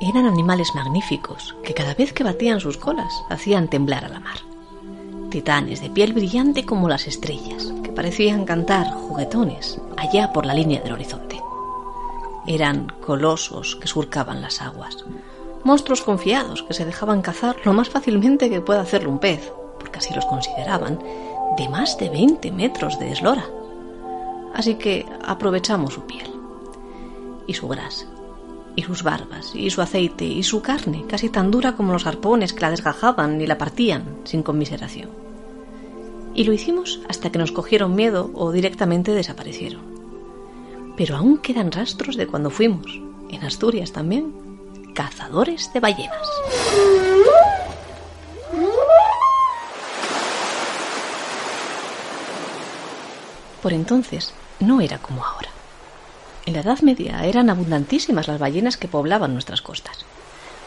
Eran animales magníficos que cada vez que batían sus colas hacían temblar a la mar. Titanes de piel brillante como las estrellas, que parecían cantar juguetones allá por la línea del horizonte. Eran colosos que surcaban las aguas, monstruos confiados que se dejaban cazar lo más fácilmente que pueda hacerlo un pez, porque así los consideraban, de más de 20 metros de eslora. Así que aprovechamos su piel, y su grasa, y sus barbas, y su aceite, y su carne, casi tan dura como los arpones que la desgajaban y la partían sin conmiseración. Y lo hicimos hasta que nos cogieron miedo o directamente desaparecieron. Pero aún quedan rastros de cuando fuimos, en Asturias también, cazadores de ballenas. Por entonces no era como ahora. En la Edad Media eran abundantísimas las ballenas que poblaban nuestras costas.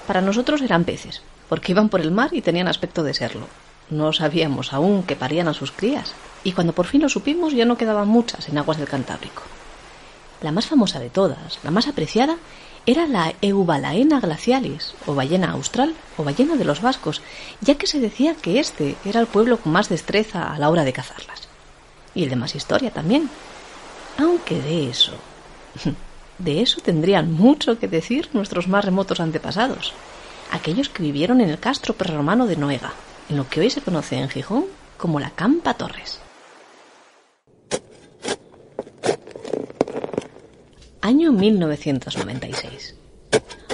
Para nosotros eran peces, porque iban por el mar y tenían aspecto de serlo. No sabíamos aún que parían a sus crías, y cuando por fin lo supimos ya no quedaban muchas en aguas del Cantábrico. La más famosa de todas, la más apreciada, era la Eubalaena glacialis, o ballena austral, o ballena de los vascos, ya que se decía que este era el pueblo con más destreza a la hora de cazarlas. Y el de más historia también. Aunque de eso, de eso tendrían mucho que decir nuestros más remotos antepasados, aquellos que vivieron en el castro prerromano de Noega, en lo que hoy se conoce en Gijón como la Campa Torres. Año 1996.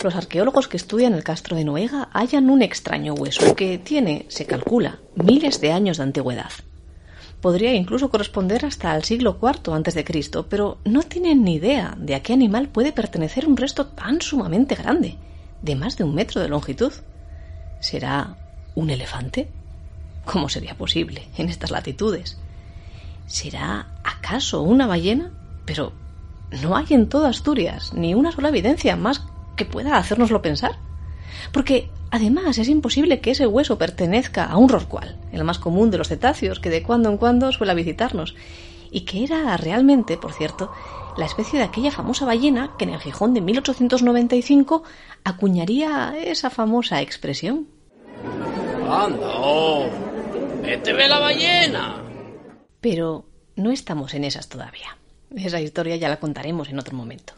Los arqueólogos que estudian el castro de Noega hallan un extraño hueso que tiene, se calcula, miles de años de antigüedad. Podría incluso corresponder hasta al siglo IV Cristo, pero no tienen ni idea de a qué animal puede pertenecer un resto tan sumamente grande, de más de un metro de longitud. ¿Será un elefante? ¿Cómo sería posible en estas latitudes? ¿Será acaso una ballena? Pero no hay en toda Asturias ni una sola evidencia más que pueda hacérnoslo pensar. Porque además es imposible que ese hueso pertenezca a un rorcual, el más común de los cetáceos que de cuando en cuando suele visitarnos, y que era realmente, por cierto, la especie de aquella famosa ballena que en el Gijón de 1895 acuñaría esa famosa expresión. ¡Anda! Oh, ¡Vete ve la ballena! Pero no estamos en esas todavía. Esa historia ya la contaremos en otro momento.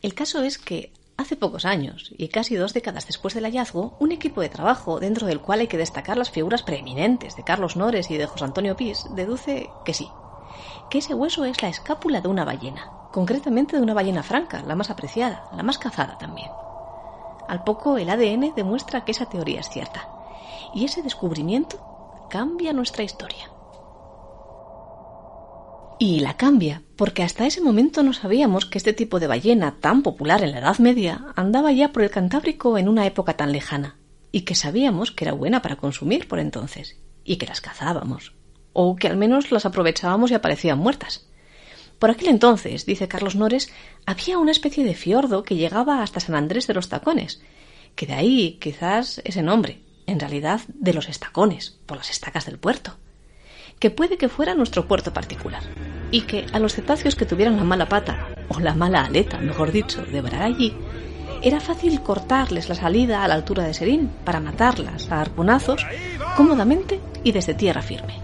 El caso es que hace pocos años, y casi dos décadas después del hallazgo, un equipo de trabajo dentro del cual hay que destacar las figuras preeminentes de Carlos Nores y de José Antonio Pis, deduce que sí, que ese hueso es la escápula de una ballena, concretamente de una ballena franca, la más apreciada, la más cazada también. Al poco el ADN demuestra que esa teoría es cierta, y ese descubrimiento cambia nuestra historia. Y la cambia, porque hasta ese momento no sabíamos que este tipo de ballena tan popular en la Edad Media andaba ya por el Cantábrico en una época tan lejana, y que sabíamos que era buena para consumir por entonces, y que las cazábamos, o que al menos las aprovechábamos y aparecían muertas. Por aquel entonces, dice Carlos Nores, había una especie de fiordo que llegaba hasta San Andrés de los Tacones, que de ahí quizás ese nombre, en realidad de los estacones, por las estacas del puerto que puede que fuera nuestro puerto particular, y que a los cetáceos que tuvieran la mala pata, o la mala aleta, mejor dicho, de allí, era fácil cortarles la salida a la altura de Serín para matarlas a arponazos cómodamente y desde tierra firme.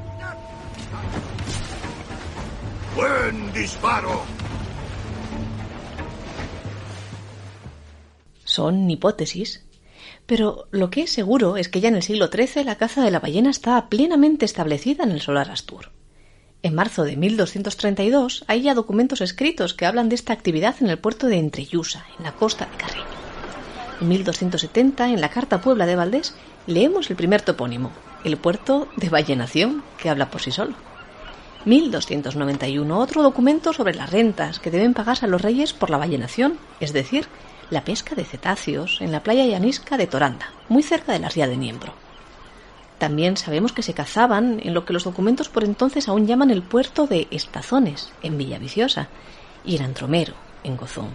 ¡Buen disparo! Son hipótesis pero lo que es seguro es que ya en el siglo XIII la caza de la ballena estaba plenamente establecida en el solar Astur. En marzo de 1232 hay ya documentos escritos que hablan de esta actividad en el puerto de Entrellusa, en la costa de Carreño. En 1270, en la Carta Puebla de Valdés, leemos el primer topónimo, el puerto de Ballenación, que habla por sí solo. 1291, otro documento sobre las rentas que deben pagarse a los reyes por la ballenación, es decir, la pesca de cetáceos en la playa llanisca de Toranda, muy cerca de la ría de Niembro. También sabemos que se cazaban en lo que los documentos por entonces aún llaman el puerto de Estazones, en Villaviciosa, y en Antromero, en Gozón.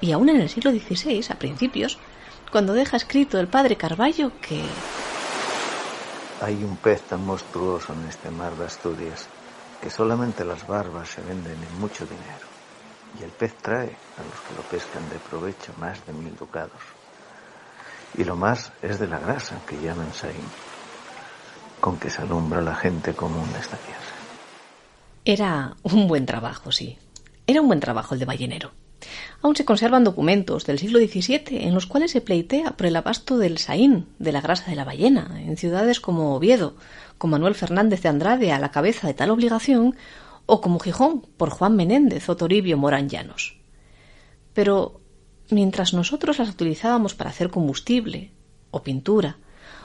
Y aún en el siglo XVI, a principios, cuando deja escrito el padre Carballo que... Hay un pez tan monstruoso en este mar de Asturias que solamente las barbas se venden en mucho dinero y el pez trae a los que lo pescan de provecho más de mil ducados. Y lo más es de la grasa que llaman saín, con que se alumbra la gente común de esta tierra. Era un buen trabajo, sí. Era un buen trabajo el de ballenero. Aún se conservan documentos del siglo XVII en los cuales se pleitea por el abasto del saín, de la grasa de la ballena, en ciudades como Oviedo, con Manuel Fernández de Andrade a la cabeza de tal obligación, o como Gijón, por Juan Menéndez o Toribio Morán Llanos. Pero mientras nosotros las utilizábamos para hacer combustible, o pintura,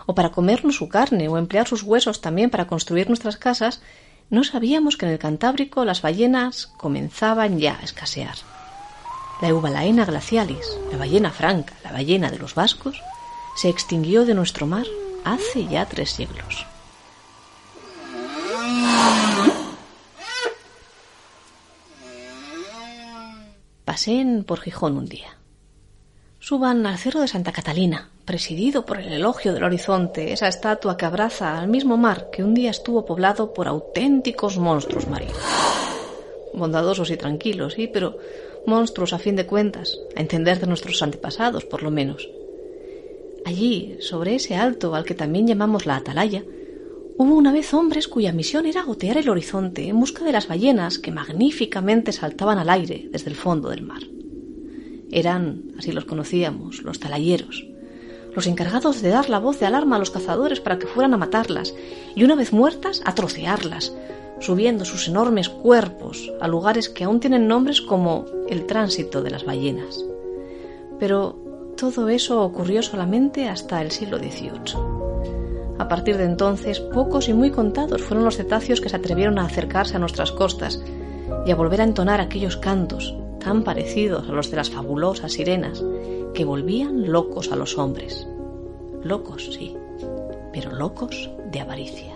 o para comernos su carne, o emplear sus huesos también para construir nuestras casas, no sabíamos que en el Cantábrico las ballenas comenzaban ya a escasear. La Eubalaena glacialis, la ballena franca, la ballena de los vascos, se extinguió de nuestro mar hace ya tres siglos. Por Gijón un día. Suban al cerro de Santa Catalina, presidido por el elogio del horizonte, esa estatua que abraza al mismo mar que un día estuvo poblado por auténticos monstruos marinos. Bondadosos y tranquilos, sí, pero monstruos a fin de cuentas, a entender de nuestros antepasados, por lo menos. Allí, sobre ese alto al que también llamamos la atalaya, hubo una vez hombres cuya misión era gotear el horizonte en busca de las ballenas que magníficamente saltaban al aire desde el fondo del mar. Eran, así los conocíamos, los talayeros, los encargados de dar la voz de alarma a los cazadores para que fueran a matarlas y una vez muertas a trocearlas, subiendo sus enormes cuerpos a lugares que aún tienen nombres como el tránsito de las ballenas. Pero todo eso ocurrió solamente hasta el siglo XVIII. A partir de entonces, pocos y muy contados fueron los cetáceos que se atrevieron a acercarse a nuestras costas y a volver a entonar aquellos cantos tan parecidos a los de las fabulosas sirenas que volvían locos a los hombres. Locos, sí, pero locos de avaricia.